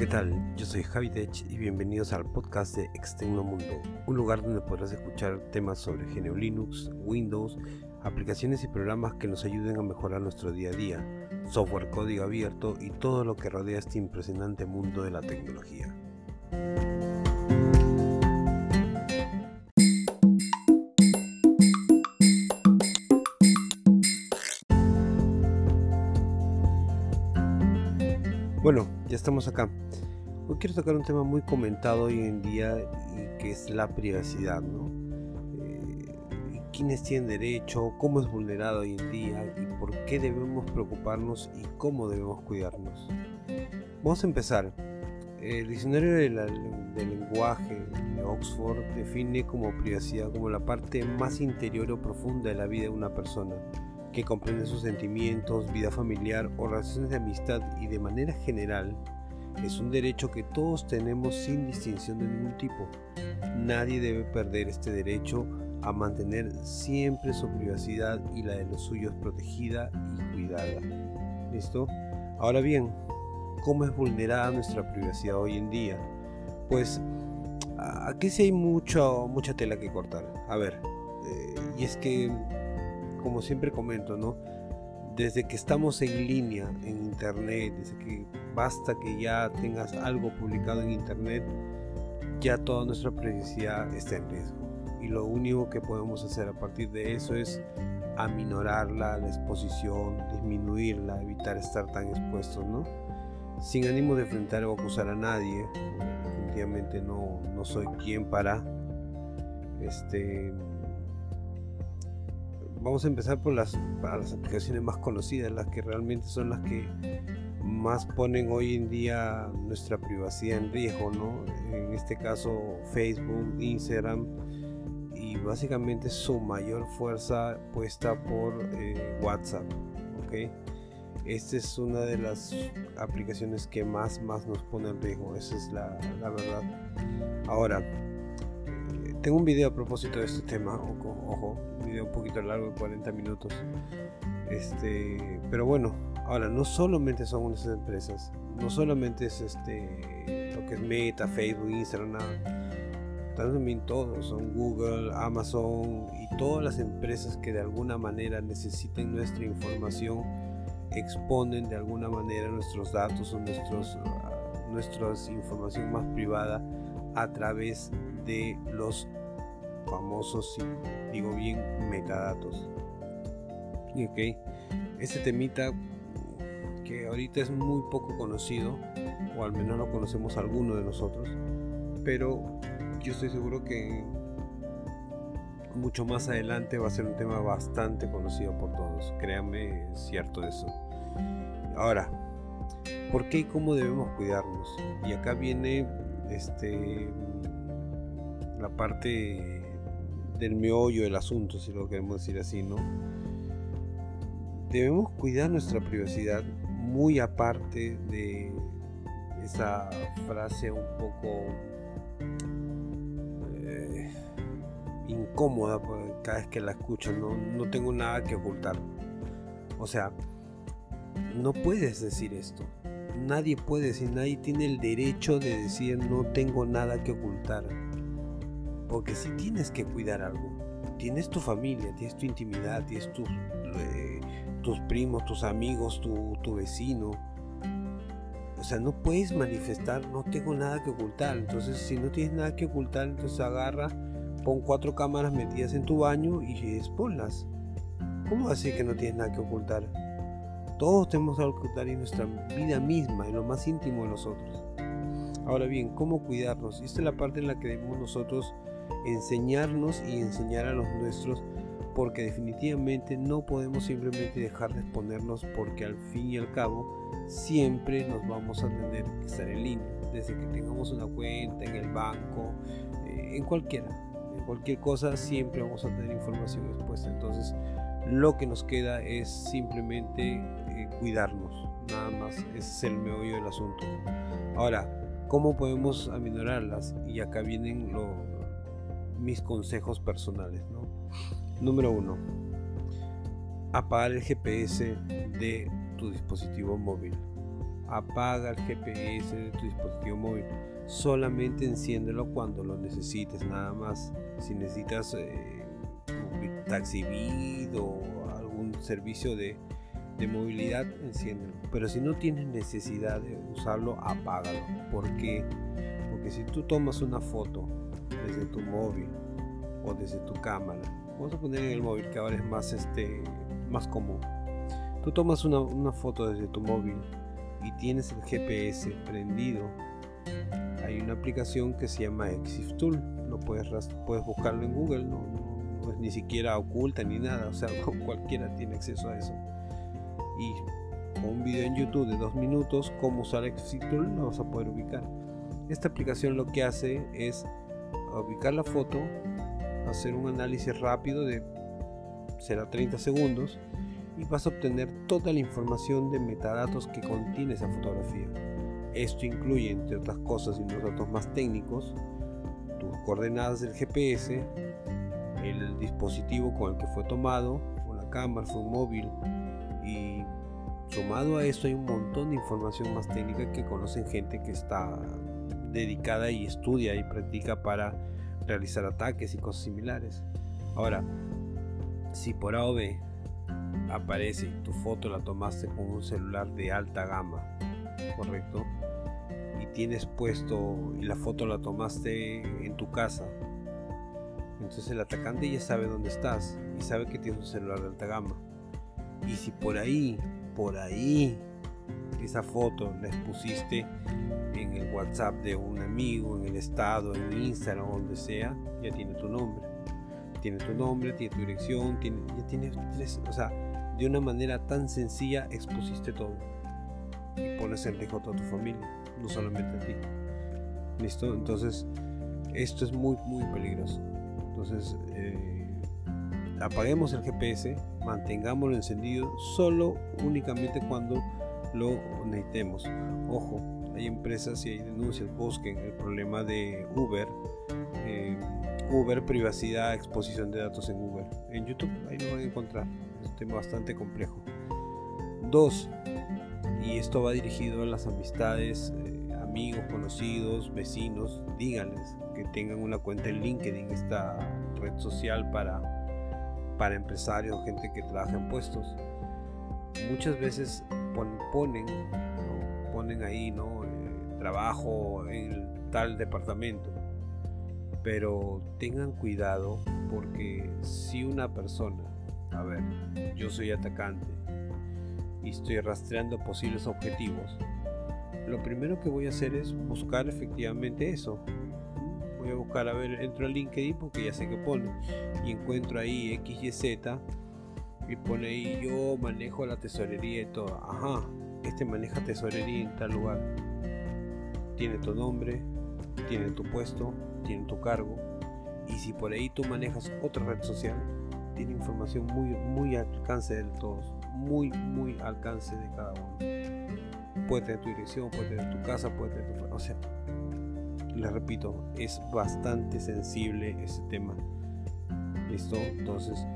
¿qué tal? Yo soy Javi Tech y bienvenidos al podcast de Extendo Mundo, un lugar donde podrás escuchar temas sobre GNU Linux, Windows, aplicaciones y programas que nos ayuden a mejorar nuestro día a día, software código abierto y todo lo que rodea este impresionante mundo de la tecnología. Bueno, ya estamos acá. Hoy quiero tocar un tema muy comentado hoy en día y que es la privacidad, ¿no? Eh, ¿Quiénes tienen derecho? ¿Cómo es vulnerado hoy en día? ¿Y por qué debemos preocuparnos y cómo debemos cuidarnos? Vamos a empezar. El diccionario del lenguaje de Oxford define como privacidad como la parte más interior o profunda de la vida de una persona que comprende sus sentimientos, vida familiar o relaciones de amistad y de manera general es un derecho que todos tenemos sin distinción de ningún tipo. Nadie debe perder este derecho a mantener siempre su privacidad y la de los suyos protegida y cuidada. ¿Listo? Ahora bien, ¿cómo es vulnerada nuestra privacidad hoy en día? Pues aquí sí hay mucha, mucha tela que cortar. A ver, eh, y es que como siempre comento, ¿no? Desde que estamos en línea en internet, desde que basta que ya tengas algo publicado en internet, ya toda nuestra privacidad está en riesgo. Y lo único que podemos hacer a partir de eso es aminorarla, la exposición, disminuirla, evitar estar tan expuestos, ¿no? Sin ánimo de enfrentar o acusar a nadie, definitivamente no, no soy quien para este vamos a empezar por las, aplicaciones más conocidas, las que realmente son las que más ponen hoy en día nuestra privacidad en riesgo, ¿no? En este caso Facebook, Instagram y básicamente su mayor fuerza puesta por eh, WhatsApp, ¿ok? Esta es una de las aplicaciones que más, más nos pone en riesgo, esa es la, la verdad. Ahora, tengo un video a propósito de este tema, ojo, ojo, un video un poquito largo de 40 minutos. Este, pero bueno, ahora no solamente son esas empresas, no solamente es este lo que es Meta, Facebook, Instagram, nada. También todos, son Google, Amazon y todas las empresas que de alguna manera necesiten nuestra información exponen de alguna manera nuestros datos o nuestros, uh, nuestra información más privada a través de los famosos, digo bien, metadatos. Ok, este temita que ahorita es muy poco conocido, o al menos lo conocemos alguno de nosotros, pero yo estoy seguro que mucho más adelante va a ser un tema bastante conocido por todos. Créanme, es cierto eso. Ahora, ¿por qué y cómo debemos cuidarnos? Y acá viene este la parte del meollo del asunto, si lo queremos decir así, ¿no? Debemos cuidar nuestra privacidad muy aparte de esa frase un poco eh, incómoda cada vez que la escucho, ¿no? no tengo nada que ocultar. O sea, no puedes decir esto. Nadie puede decir, nadie tiene el derecho de decir no tengo nada que ocultar porque si tienes que cuidar algo, tienes tu familia, tienes tu intimidad, tienes tus, eh, tus primos, tus amigos, tu, tu vecino. O sea, no puedes manifestar, no tengo nada que ocultar. Entonces, si no tienes nada que ocultar, entonces agarra, pon cuatro cámaras metidas en tu baño y exponlas. ¿Cómo así que no tienes nada que ocultar? Todos tenemos algo que ocultar en nuestra vida misma, en lo más íntimo de nosotros. Ahora bien, ¿cómo cuidarnos? Esta es la parte en la que debemos nosotros enseñarnos y enseñar a los nuestros porque definitivamente no podemos simplemente dejar de exponernos porque al fin y al cabo siempre nos vamos a tener que estar en línea desde que tengamos una cuenta en el banco eh, en cualquiera en cualquier cosa siempre vamos a tener información expuesta entonces lo que nos queda es simplemente eh, cuidarnos nada más es el meollo del asunto ahora cómo podemos aminorarlas y acá vienen mis consejos personales. Número uno, apagar el GPS de tu dispositivo móvil. apaga el GPS de tu dispositivo móvil. Solamente enciéndelo cuando lo necesites, nada más. Si necesitas eh, taxi o algún servicio de, de movilidad, enciéndelo. Pero si no tienes necesidad de usarlo, apágalo. ¿Por qué? Porque si tú tomas una foto desde tu móvil o desde tu cámara, vamos a poner en el móvil que ahora es más, este, más común. Tú tomas una, una foto desde tu móvil y tienes el GPS prendido, hay una aplicación que se llama Exif Tool. Lo puedes, puedes buscarlo en Google, es ni siquiera oculta ni nada, o sea, cualquiera tiene acceso a eso. Y un video en YouTube de dos minutos, cómo usar Exif Tool, lo vas a poder ubicar. Esta aplicación lo que hace es ubicar la foto, hacer un análisis rápido de será 30 segundos y vas a obtener toda la información de metadatos que contiene esa fotografía. Esto incluye, entre otras cosas y unos datos más técnicos, tus coordenadas del GPS, el dispositivo con el que fue tomado, o la cámara, fue un móvil, sumado a esto hay un montón de información más técnica que conocen gente que está dedicada y estudia y practica para realizar ataques y cosas similares. Ahora, si por A o B aparece y tu foto la tomaste con un celular de alta gama, correcto, y tienes puesto y la foto la tomaste en tu casa, entonces el atacante ya sabe dónde estás y sabe que tienes un celular de alta gama. Y si por ahí, por ahí, esa foto la expusiste en el WhatsApp de un amigo, en el estado, en Instagram, donde sea, ya tiene tu nombre. Tiene tu nombre, tiene tu dirección, ya tiene tres, o sea, de una manera tan sencilla expusiste todo y pones en riesgo a toda tu familia, no solamente a ti. ¿Listo? Entonces, esto es muy, muy peligroso. Entonces, eh, apaguemos el GPS, mantengámoslo encendido solo únicamente cuando lo necesitemos. Ojo, hay empresas y hay denuncias, busquen el problema de Uber. Eh, Uber, privacidad, exposición de datos en Uber. En YouTube, ahí lo van a encontrar. Es un tema bastante complejo. Dos, y esto va dirigido a las amistades, eh, amigos, conocidos, vecinos, díganles que tengan una cuenta en LinkedIn, esta red social para, para empresarios, gente que trabaja en puestos. Muchas veces ponen, ponen ahí, ¿no? Eh, trabajo en tal departamento pero tengan cuidado porque si una persona, a ver, yo soy atacante y estoy rastreando posibles objetivos, lo primero que voy a hacer es buscar efectivamente eso. Voy a buscar, a ver, entro a LinkedIn porque ya sé que pone y encuentro ahí XYZ y pone ahí yo manejo la tesorería y todo. Ajá, este maneja tesorería en tal lugar. Tiene tu nombre, tiene tu puesto, tiene tu cargo. Y si por ahí tú manejas otra red social, tiene información muy, muy al alcance de todos. Muy, muy al alcance de cada uno. Puede tener tu dirección, puede tener tu casa, puede tener tu... O les repito, es bastante sensible ese tema. ¿Listo? Entonces,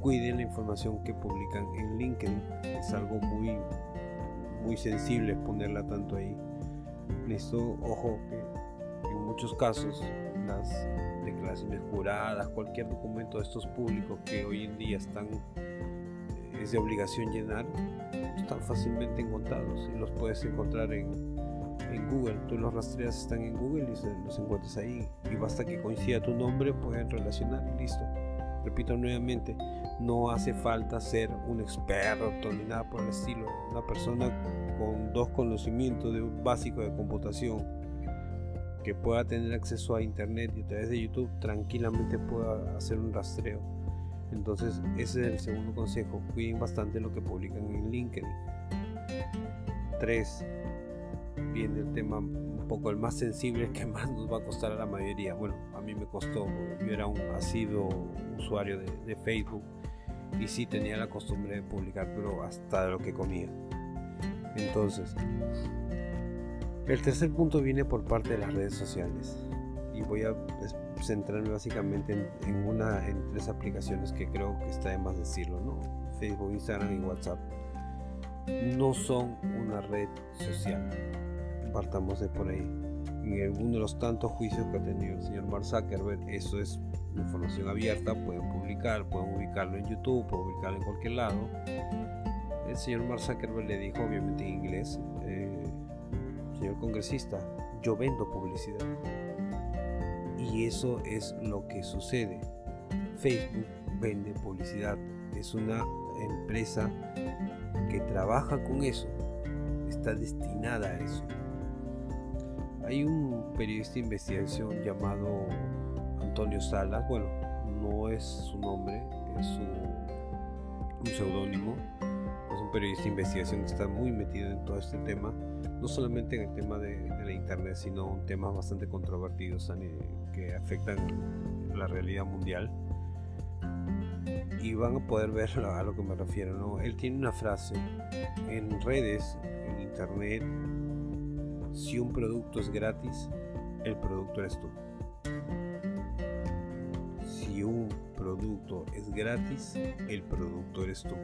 cuiden la información que publican en LinkedIn. Es algo muy, muy sensible ponerla tanto ahí. ¿Listo? Ojo que en muchos casos las declaraciones juradas, cualquier documento de estos públicos que hoy en día están eh, es de obligación llenar, están fácilmente encontrados y los puedes encontrar en, en Google. Tú los rastreas, están en Google y los encuentras ahí. Y basta que coincida tu nombre, pueden relacionar listo. Repito nuevamente, no hace falta ser un experto ni nada por el estilo. Una persona con dos conocimientos de básico de computación que pueda tener acceso a internet y a través de YouTube tranquilamente pueda hacer un rastreo. Entonces ese es el segundo consejo, cuiden bastante lo que publican en LinkedIn. 3. Viene el tema un poco el más sensible que más nos va a costar a la mayoría. Bueno, a mí me costó, yo era un asiduo usuario de, Facebook y sí tenía la costumbre de publicar, pero hasta lo que comía. Entonces, el tercer punto viene por parte de las redes sociales y voy a centrarme básicamente en, una, en tres aplicaciones que creo que está de más decirlo, ¿no? Facebook, Instagram y WhatsApp. no son una red social. Partamos de por ahí. En uno de los tantos juicios que ha tenido el señor Mark Zuckerberg, eso es información abierta, pueden publicar, pueden ubicarlo en YouTube, pueden ubicarlo en cualquier lado. El señor Mark Zuckerberg le dijo, obviamente en inglés, eh, señor congresista, yo vendo publicidad. Y eso es lo que sucede. Facebook vende publicidad. Es una empresa que trabaja con eso. Está destinada a eso. Hay un periodista de investigación llamado Antonio Salas. Bueno, no es su nombre, es un seudónimo. Es un periodista de investigación que está muy metido en todo este tema. No solamente en el tema de, la internet, sino en temas bastante controvertidos que afectan la realidad mundial y van a poder ver a lo que me refiero. ¿no? Él tiene una frase en redes, en internet, si un producto es gratis, el producto eres tú. Si un producto es gratis, el producto eres tú.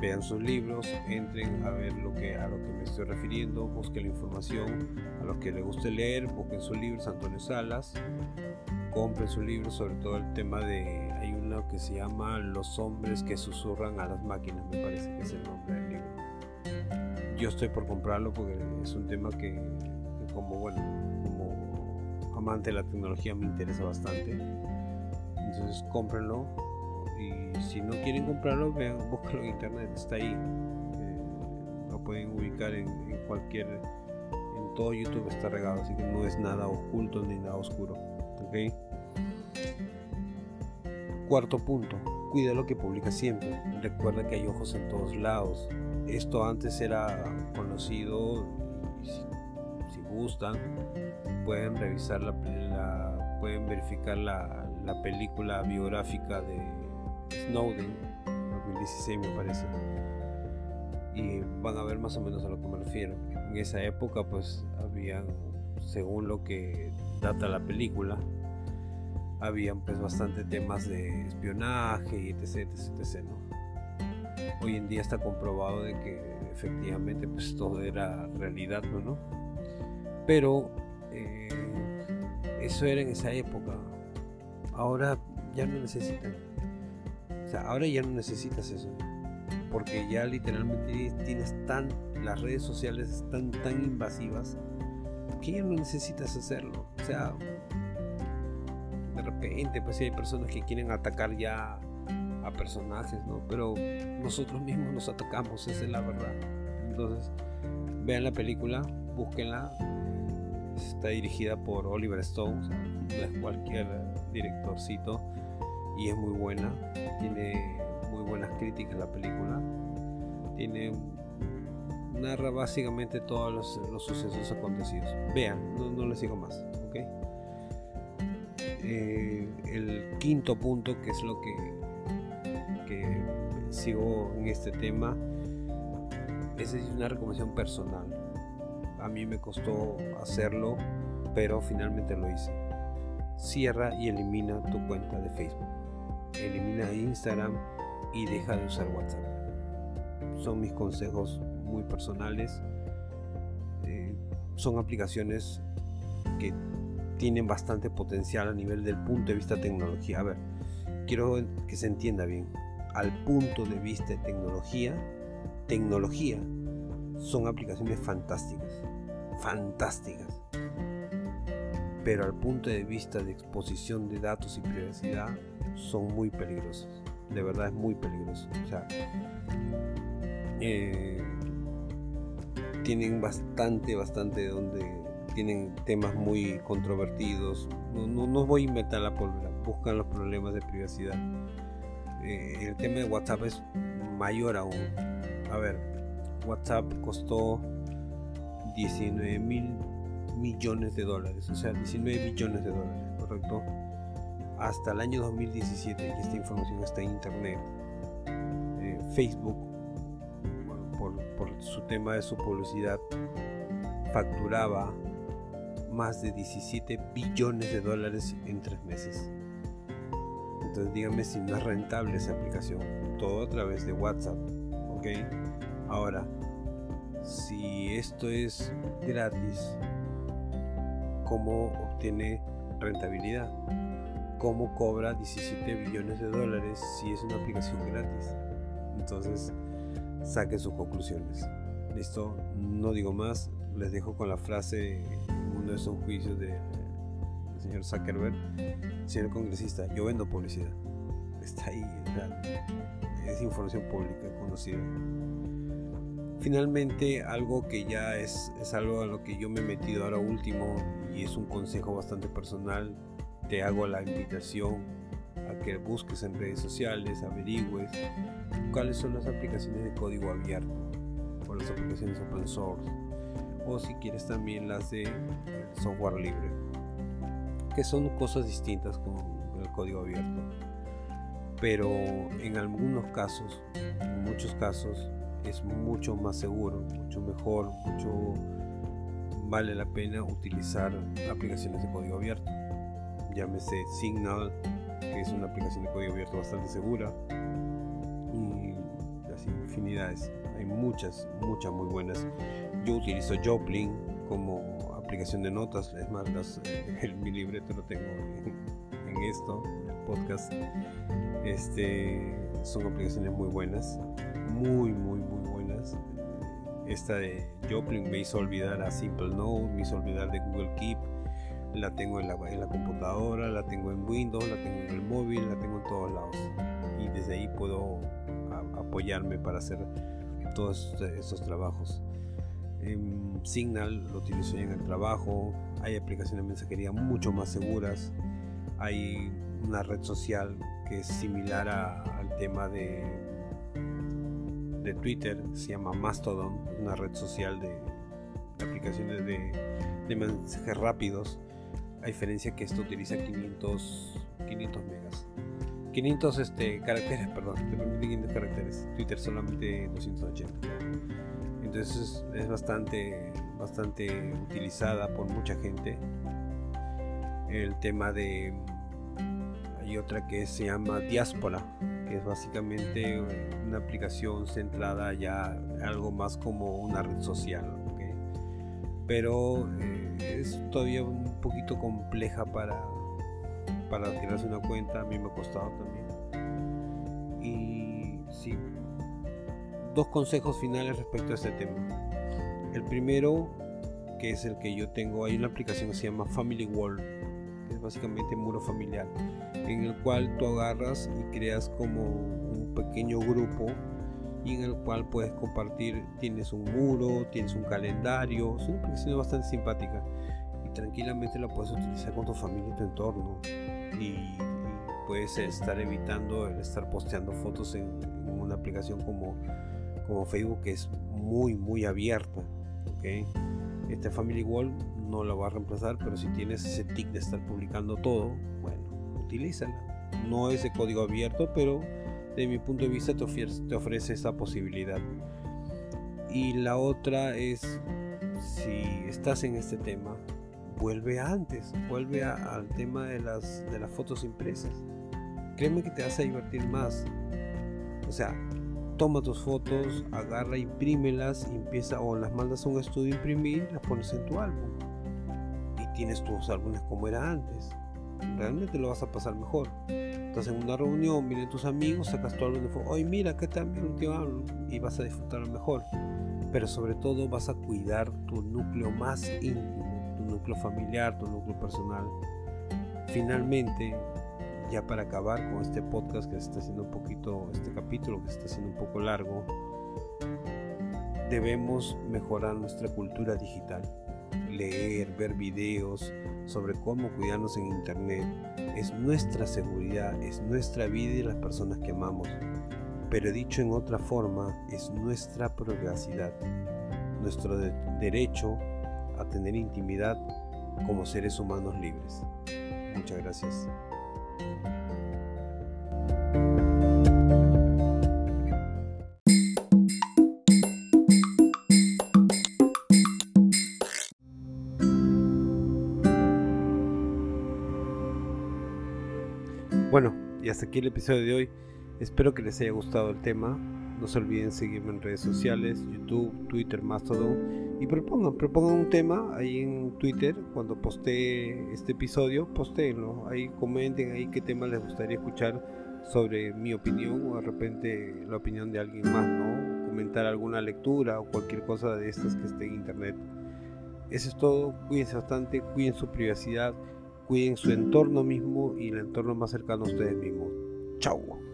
Vean sus libros, entren a ver lo que, a lo que me estoy refiriendo, busquen la información, a los que les guste leer, busquen sus libros, Antonio Salas, compren su libro, sobre todo el tema de que se llama Los hombres que susurran a las máquinas, me parece que es el nombre del libro. Yo estoy por comprarlo porque es un tema que, como bueno, como amante de la tecnología me interesa bastante. Entonces cómprenlo y si no quieren comprarlo, vean, búsquenlo en internet, está ahí. Eh, lo pueden ubicar en, en cualquier, en todo YouTube está regado, así que no es nada oculto ni nada oscuro. ¿ok? Cuarto punto, cuida lo que publica siempre. Recuerda que hay ojos en todos lados. Esto antes era conocido, si, gustan, pueden revisar la, pueden verificar la, la, película biográfica de Snowden, 2016 me parece. Y van a ver más o menos a lo que me refiero. En esa época pues habían, según lo que data la película, habían pues bastante temas de espionaje y etc, etc, Hoy en día está comprobado de que efectivamente pues todo era realidad, ¿no? Pero eh, eso era en esa época. Ahora ya no necesitan. O sea, ahora ya no necesitas eso. Porque ya literalmente tienes tan, las redes sociales están tan invasivas que ya no necesitas hacerlo. O sea, de repente, pues hay personas que quieren atacar ya a personajes, ¿no? Pero nosotros mismos nos atacamos, esa es la verdad. Entonces, vean la película, búsquenla. Está dirigida por Oliver Stone, no es cualquier directorcito y es muy buena. Tiene muy buenas críticas la película. Tiene narra básicamente todos los, sucesos acontecidos. Vean, no, no les digo más, ¿ok? Eh, el quinto punto, que es lo que, que sigo en este tema, es una recomendación personal. A mí me costó hacerlo, pero finalmente lo hice. Cierra y elimina tu cuenta de Facebook. Elimina Instagram y deja de usar WhatsApp. Son mis consejos muy personales. Eh, son aplicaciones que tienen bastante potencial a nivel del punto de vista tecnología. A ver, quiero que se entienda bien. Al punto de vista de tecnología, tecnología son aplicaciones fantásticas, fantásticas. Pero al punto de vista de exposición de datos y privacidad, son muy peligrosas. De verdad es muy peligroso. O sea, eh, tienen bastante, bastante de donde tienen temas muy controvertidos. No, no, voy a inventar la pólvora, buscan los problemas de privacidad. Eh, el tema de WhatsApp es mayor aún. A ver, WhatsApp costó 19 mil millones de dólares, o sea, 19 billones de dólares, ¿correcto? Hasta el año 2017, y esta información está en internet, eh, Facebook, por, por su tema de su publicidad, facturaba más de 17 billones de dólares en tres meses. Entonces dígame si no es rentable esa aplicación. Todo a través de WhatsApp. ¿Ok? Ahora, si esto es gratis, ¿cómo obtiene rentabilidad? ¿Cómo cobra 17 billones de dólares si es una aplicación gratis? Entonces, saquen sus conclusiones. Listo, no digo más, les dejo con la frase uno de esos juicios del señor Zuckerberg, señor congresista, yo vendo publicidad. Está ahí, es información pública, conocida. Finalmente, algo que ya es, es algo a lo que yo me he metido ahora último y es un consejo bastante personal, te hago la invitación a que busques en redes sociales, averigües cuáles son las aplicaciones de código abierto o las aplicaciones open source o si quieres también las de software libre que son cosas distintas con el código abierto. Pero en algunos casos muchos casos es mucho más seguro mucho mejor mucho vale la pena utilizar aplicaciones de código abierto. Llámese Signal que es una aplicación de código abierto bastante segura y así infinidades. Hay muchas muchas muy buenas. Yo utilizo Joplin como aplicación de notas es más las, mi libreto lo tengo en, esto el podcast este son aplicaciones muy buenas muy muy muy buenas esta de Joplin me hizo olvidar a Simple Note me hizo olvidar de Google Keep la tengo en la, en la computadora, la tengo en Windows, la tengo en el móvil, la tengo en todos lados. Y desde ahí puedo apoyarme para hacer todos estos trabajos. En Signal lo utilizo en el trabajo, hay aplicaciones de mensajería mucho más seguras, hay una red social que es similar al tema de, de Twitter, se llama Mastodon, una red social de, aplicaciones de, de mensajes rápidos a diferencia que esto utiliza 500, 500 megas. 500 este, caracteres, perdón, te permite 500 caracteres. Twitter solamente 280. Entonces es bastante, bastante utilizada por mucha gente. El tema de... Hay otra que se llama Diáspora, que es básicamente una aplicación centrada ya algo más como una red social. Pero eh, es todavía un poquito compleja para, para una cuenta, a mí me ha costado también. Y sí, dos consejos finales respecto a este tema. El primero, que es el que yo tengo, hay una aplicación que se llama Family Wall, que es básicamente muro familiar, en el cual tú agarras y creas como un pequeño grupo y en el cual puedes compartir, tienes un muro, tienes un calendario, es una aplicación bastante simpática tranquilamente lo puedes utilizar con tu familia y tu entorno. Y, puedes estar evitando el estar posteando fotos en, una aplicación como, como Facebook que es muy, muy abierta. ¿okay? Este Family Wall no lo va a reemplazar, pero si tienes ese tic de estar publicando todo, bueno, utilízala. No es de código abierto, pero de mi punto de vista te ofrece, te ofrece esa posibilidad. Y la otra es, si estás en este tema, vuelve antes, vuelve al tema de las, de las fotos impresas. Créeme que te vas a divertir más. O sea, toma tus fotos, agarra, imprímelas, empieza o las mandas a un estudio a imprimir las pones en tu álbum. Y tienes tus álbumes como era antes. Realmente lo vas a pasar mejor. Estás en una reunión, vienen tus amigos, sacas tu álbum de fotos. Oye, mira, ¿qué tal mi último álbum? Y vas a disfrutarlo mejor. Pero sobre todo vas a cuidar tu núcleo más íntimo núcleo familiar, tu núcleo personal. Finalmente, ya para acabar con este podcast que se está haciendo un poquito, este capítulo que se está haciendo un poco largo, debemos mejorar nuestra cultura digital. Leer, ver videos sobre cómo cuidarnos en Internet es nuestra seguridad, es nuestra vida y las personas que amamos. Pero dicho en otra forma, es nuestra privacidad, nuestro derecho a tener intimidad como seres humanos libres. Muchas gracias. Bueno, y hasta aquí el episodio de hoy. Espero que les haya gustado el tema. No se olviden seguirme en redes sociales, YouTube, Twitter, Mastodon. Y propongan, propongan un tema ahí en Twitter. Cuando postee este episodio, posteenlo. Ahí comenten ahí qué tema les gustaría escuchar sobre mi opinión o de repente la opinión de alguien más, ¿no? Comentar alguna lectura o cualquier cosa de estas que esté en internet. Eso es todo. Cuídense bastante, cuiden su privacidad, cuiden su entorno mismo y el entorno más cercano a ustedes mismos. Chau.